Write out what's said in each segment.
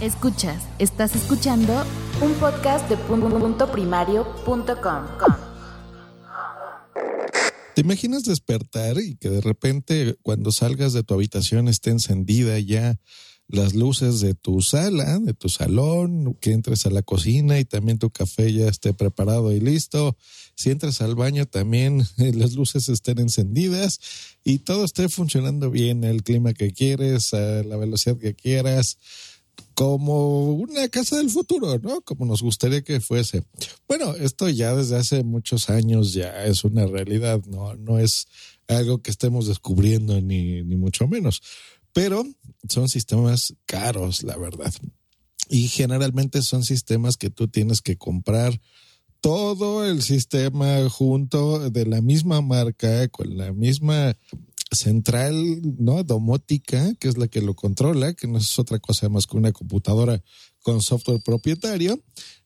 Escuchas, estás escuchando un podcast de punto primario.com. ¿Te imaginas despertar y que de repente cuando salgas de tu habitación esté encendida ya las luces de tu sala, de tu salón, que entres a la cocina y también tu café ya esté preparado y listo? Si entras al baño también las luces estén encendidas y todo esté funcionando bien, el clima que quieres, a la velocidad que quieras como una casa del futuro, ¿no? Como nos gustaría que fuese. Bueno, esto ya desde hace muchos años ya es una realidad, no, no es algo que estemos descubriendo ni, ni mucho menos, pero son sistemas caros, la verdad. Y generalmente son sistemas que tú tienes que comprar todo el sistema junto de la misma marca, con la misma central, ¿no? Domótica, que es la que lo controla, que no es otra cosa más que una computadora con software propietario,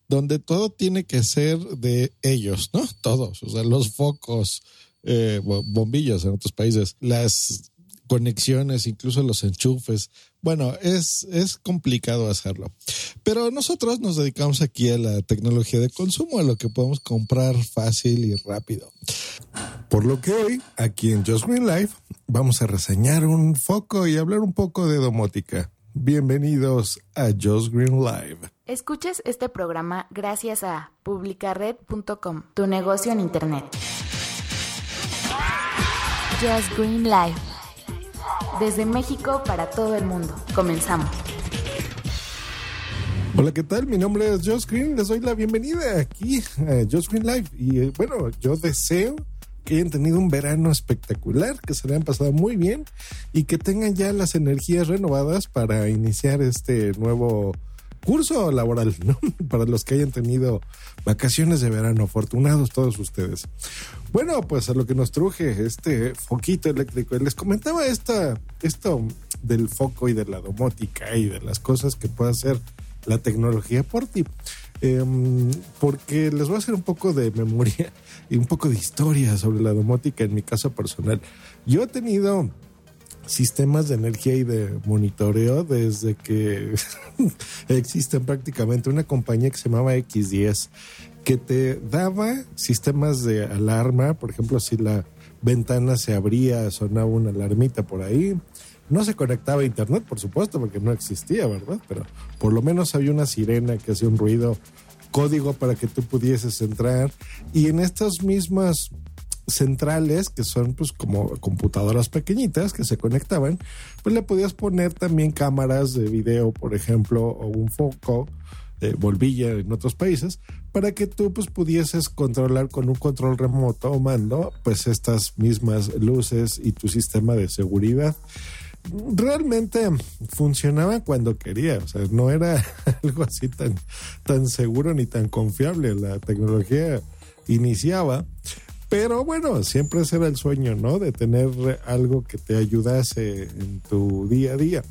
donde todo tiene que ser de ellos, ¿no? Todos, o sea, los focos, eh, bombillos en otros países, las conexiones, incluso los enchufes. Bueno, es, es complicado hacerlo. Pero nosotros nos dedicamos aquí a la tecnología de consumo, a lo que podemos comprar fácil y rápido. Por lo que hoy, aquí en Just Green Life, vamos a reseñar un foco y hablar un poco de domótica. Bienvenidos a Just Green Live. Escuches este programa gracias a publicared.com, tu negocio en Internet. Just Green Live. Desde México para todo el mundo. Comenzamos. Hola, ¿qué tal? Mi nombre es Just Green. Les doy la bienvenida aquí a Just Green Live. Y eh, bueno, yo deseo que hayan tenido un verano espectacular, que se le hayan pasado muy bien y que tengan ya las energías renovadas para iniciar este nuevo curso laboral, ¿no? Para los que hayan tenido vacaciones de verano, afortunados todos ustedes. Bueno, pues a lo que nos truje este foquito eléctrico. Les comentaba esta, esto del foco y de la domótica y de las cosas que puede hacer la tecnología por ti. Em, porque les voy a hacer un poco de memoria y un poco de historia sobre la domótica en mi caso personal. Yo he tenido sistemas de energía y de monitoreo desde que existen prácticamente una compañía que se llamaba X10 que te daba sistemas de alarma, por ejemplo, si la ventana se abría, sonaba una alarmita por ahí. No se conectaba a internet, por supuesto, porque no existía, ¿verdad? Pero por lo menos había una sirena que hacía un ruido código para que tú pudieses entrar. Y en estas mismas centrales, que son pues como computadoras pequeñitas que se conectaban, pues le podías poner también cámaras de video, por ejemplo, o un foco de bolvilla en otros países, para que tú pues pudieses controlar con un control remoto o mando pues estas mismas luces y tu sistema de seguridad realmente funcionaba cuando quería, o sea, no era algo así tan, tan seguro ni tan confiable. La tecnología iniciaba, pero bueno, siempre ese era el sueño, ¿no? De tener algo que te ayudase en tu día a día.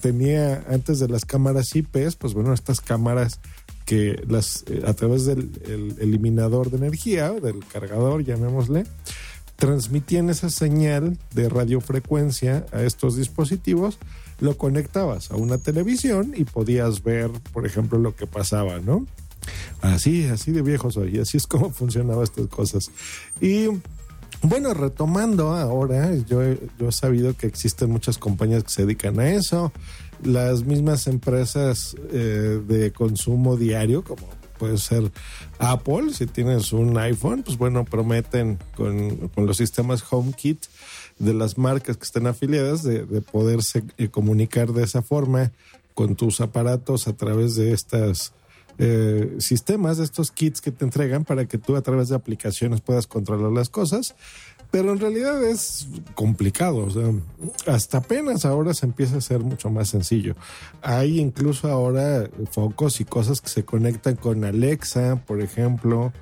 Tenía antes de las cámaras IPs, pues bueno, estas cámaras que las eh, a través del eliminador de energía, del cargador, llamémosle, transmitían esa señal de radiofrecuencia a estos dispositivos, lo conectabas a una televisión y podías ver, por ejemplo, lo que pasaba, ¿no? Así, así de viejos soy, así es como funcionaban estas cosas. Y bueno, retomando ahora, yo, he sabido que existen muchas compañías que se dedican a eso, las mismas empresas eh, de consumo diario, como puede ser Apple, si tienes un iPhone, pues bueno, prometen con, los sistemas HomeKit de las marcas que estén afiliadas de, poderse eh, comunicar de esa forma con tus aparatos a través de estos eh, sistemas, de estos kits que te entregan para que tú a través de aplicaciones puedas controlar las cosas pero en realidad es complicado. O sea, hasta apenas ahora se empieza a hacer mucho más sencillo. Hay incluso ahora focos y cosas que se conectan con Alexa, por ejemplo,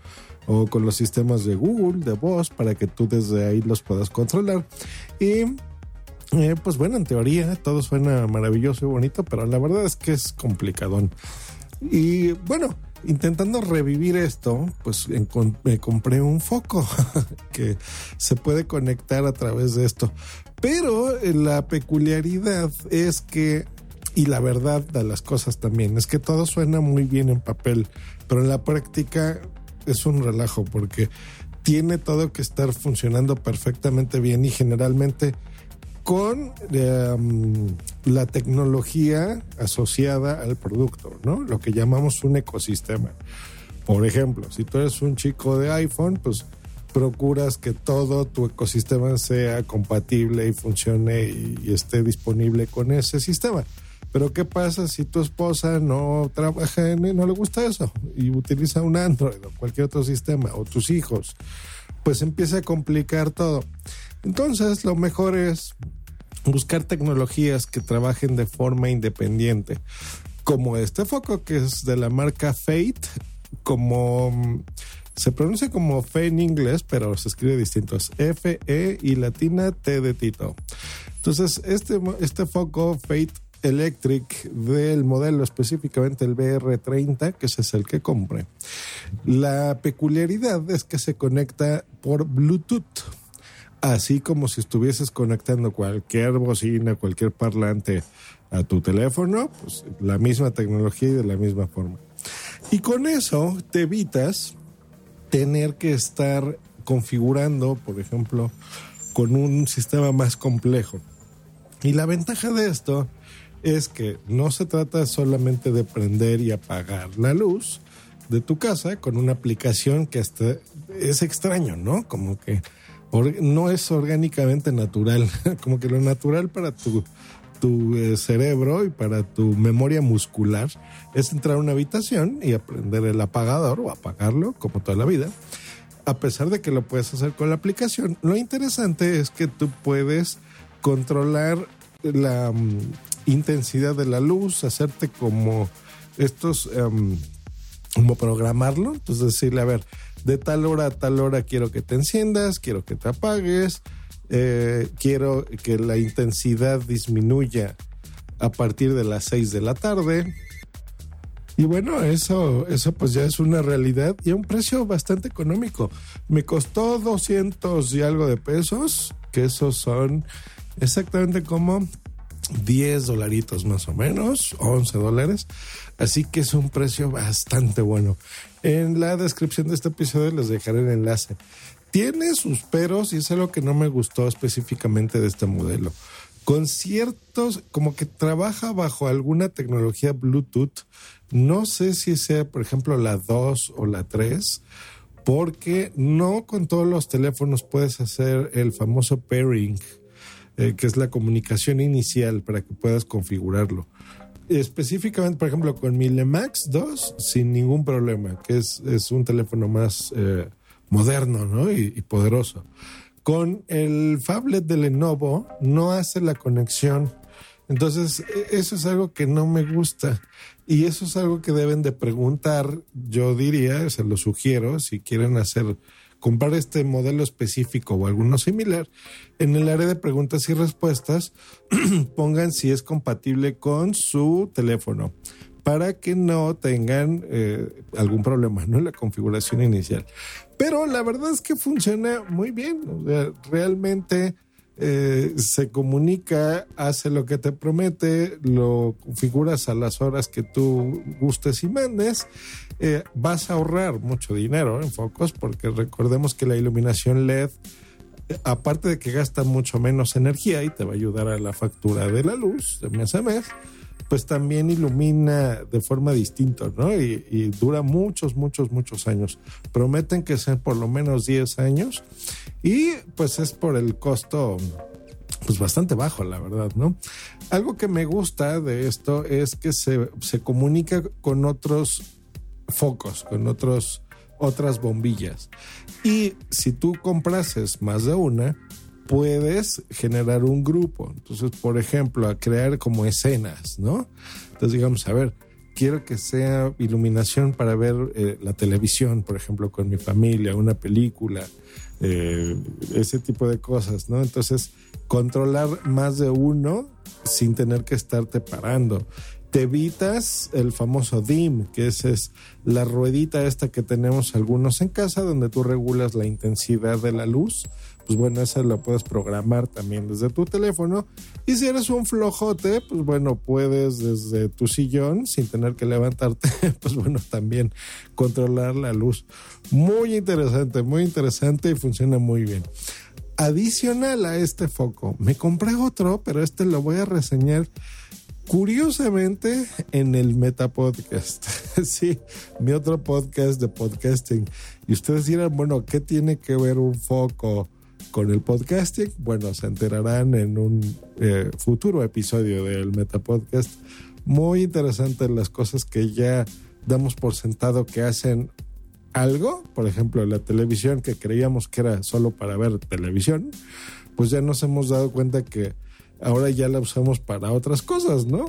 o con los sistemas de Google, de voz, para que tú desde ahí los puedas controlar. Y eh, pues bueno, en teoría todo suena maravilloso y bonito, pero la verdad es que es complicadón. Y bueno, intentando revivir esto, pues me compré un foco que se puede conectar a través de esto. Pero eh, la peculiaridad es que Y la verdad de las cosas también es que todo suena muy bien en papel, pero en la práctica es un relajo porque tiene todo que estar funcionando perfectamente bien y generalmente con em, la tecnología asociada al producto, ¿no? Lo que llamamos un ecosistema. Por ejemplo, si tú eres un chico de iPhone, pues procuras que todo tu ecosistema sea compatible y funcione y, esté disponible con ese sistema. Pero ¿qué pasa si tu esposa no trabaja en no le gusta eso y utiliza un Android o cualquier otro sistema o tus hijos? Pues empieza a complicar todo. Entonces, lo mejor es buscar tecnologías que trabajen de forma independiente, como este foco que es de la marca Fate, como se pronuncia como Fe en inglés, pero se escribe distinto, es F, E y latina T de Tito. Entonces, este, este foco Fate Electric del modelo específicamente el BR30, que ese es el que compré. La peculiaridad es que se conecta por Bluetooth así como si estuvieses conectando cualquier bocina, cualquier parlante a tu teléfono, pues la misma tecnología y de la misma forma. Y con eso te evitas tener que estar configurando, por ejemplo, con un sistema más complejo. Y la ventaja de esto es que no se trata solamente de prender y apagar la luz de tu casa con una aplicación que hasta es extraño, ¿no? Como que no es orgánicamente natural, como que lo natural para tu, tu eh, cerebro y para tu memoria muscular es entrar a una habitación y aprender el apagador o apagarlo, como toda la vida, a pesar de que lo puedes hacer con la aplicación. Lo interesante es que tú puedes controlar la mm, intensidad de la luz, hacerte como estos, em, como programarlo, entonces decirle, a ver, de tal hora a tal hora quiero que te enciendas, quiero que te apagues, eh, quiero que la intensidad disminuya a partir de las 6 de la tarde. Y bueno, eso, eso pues ya es una realidad y a un precio bastante económico. Me costó 200 y algo de pesos, que esos son exactamente como 10 dolaritos más o menos, 11 dólares. Así que es un precio bastante bueno. En la descripción de este episodio les dejaré el enlace. Tiene sus peros y es algo que no me gustó específicamente de este modelo. Con ciertos, como que trabaja bajo alguna tecnología Bluetooth. No sé si sea, por ejemplo, la 2 o la 3 porque no con todos los teléfonos puedes hacer el famoso pairing eh, que es la comunicación inicial para que puedas configurarlo. Específicamente, por ejemplo, con mi Lemax 2, sin ningún problema, que es, es un teléfono más eh, moderno ¿no? y, poderoso. Con el Fablet de Lenovo no hace la conexión. Entonces, e, eso es algo que no me gusta. Y eso es algo que deben de preguntar, yo diría, se lo sugiero, si quieren hacer comprar este modelo específico o alguno similar, en el área de preguntas y respuestas pongan si es compatible con su teléfono para que no tengan eh, algún problema ¿no? en la configuración inicial. Pero la verdad es que funciona muy bien. realmente eh, se comunica, hace lo que te promete, lo configuras a las horas que tú gustes y mandes, eh, vas a ahorrar mucho dinero en focos porque recordemos que la iluminación LED, aparte de que gasta mucho menos energía y te va a ayudar a la factura de la luz de mes a mes, pues también ilumina de forma distinta, ¿no? Y, dura muchos, muchos, muchos años. Prometen que sean por lo menos 10 años y pues es por el costo pues bastante bajo, la verdad, ¿no? Algo que me gusta de esto es que se, se comunica con otros focos, con otros, otras bombillas. Y si tú comprases más de una, puedes generar un grupo. Entonces, por ejemplo, a crear como escenas, ¿no? Entonces, digamos, a ver, quiero que sea iluminación para ver eh, la televisión, por ejemplo, con mi familia, una película, eh, ese tipo de cosas, ¿no? Entonces, controlar más de uno sin tener que estarte parando. Te evitas el famoso DIM, que es, es la ruedita esta que tenemos algunos en casa, donde tú regulas la intensidad de la luz pues bueno, esa la puedes programar también desde tu teléfono. Y si eres un flojote, pues bueno, puedes desde tu sillón, sin tener que levantarte, pues bueno, también controlar la luz. Muy interesante, muy interesante y funciona muy bien. Adicional a este foco, me compré otro, pero este lo voy a reseñar curiosamente en el Meta Podcast. sí, mi otro podcast de podcasting. Y ustedes dirán, bueno, ¿qué tiene que ver un foco con el podcasting? Bueno, se enterarán en un eh, futuro episodio del Meta Podcast. Muy interesante las cosas que ya damos por sentado que hacen algo, por ejemplo, la televisión que creíamos que era solo para ver televisión, pues ya nos hemos dado cuenta que ahora ya la usamos para otras cosas, ¿no?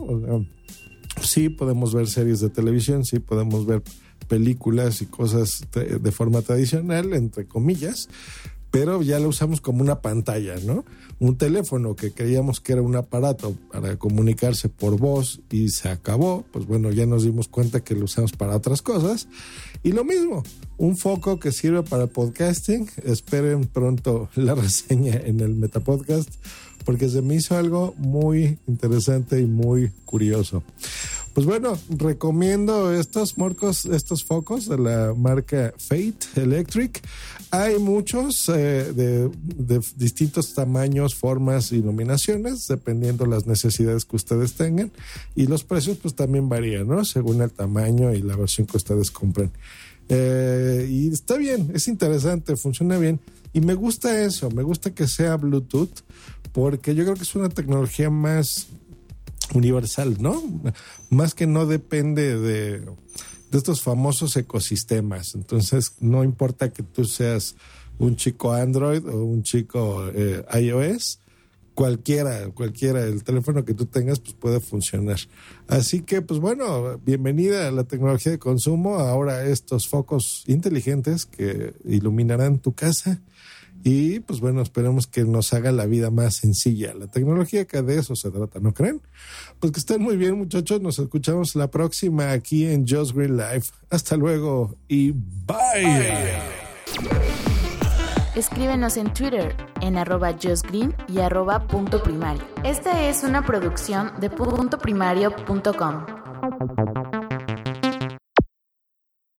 sí podemos ver series de televisión, sí podemos ver películas y cosas de, forma tradicional, entre comillas, pero ya la usamos como una pantalla, ¿no? Un teléfono que creíamos que era un aparato para comunicarse por voz y se acabó, pues bueno, ya nos dimos cuenta que lo usamos para otras cosas. Y lo mismo, un foco que sirve para podcasting, esperen pronto la reseña en el Metapodcast, porque se me hizo algo muy interesante y muy curioso. Pues bueno, recomiendo estos morcos, estos focos de la marca Fate Electric. Hay muchos eh, de, distintos tamaños, formas, iluminaciones, dependiendo las necesidades que ustedes tengan. Y los precios pues también varían, ¿no? Según el tamaño y la versión que ustedes compren. Eh, y está bien, es interesante, funciona bien. Y me gusta eso, me gusta que sea Bluetooth, porque yo creo que es una tecnología más universal, ¿no? Más que no depende de, estos famosos ecosistemas. Entonces, no importa que tú seas un chico Android o un chico eh, iOS, cualquiera, cualquiera, el teléfono que tú tengas, pues puede funcionar. Así que, pues bueno, bienvenida a la tecnología de consumo. Ahora estos focos inteligentes que iluminarán tu casa y pues bueno, esperemos que nos haga la vida más sencilla. La tecnología que de eso se trata, ¿no creen? Pues que estén muy bien muchachos, nos escuchamos la próxima aquí en Just Green Life. Hasta luego y bye. Escríbenos en Twitter en arroba justgreen y arroba punto primario. Esta es una producción de puntoprimario.com.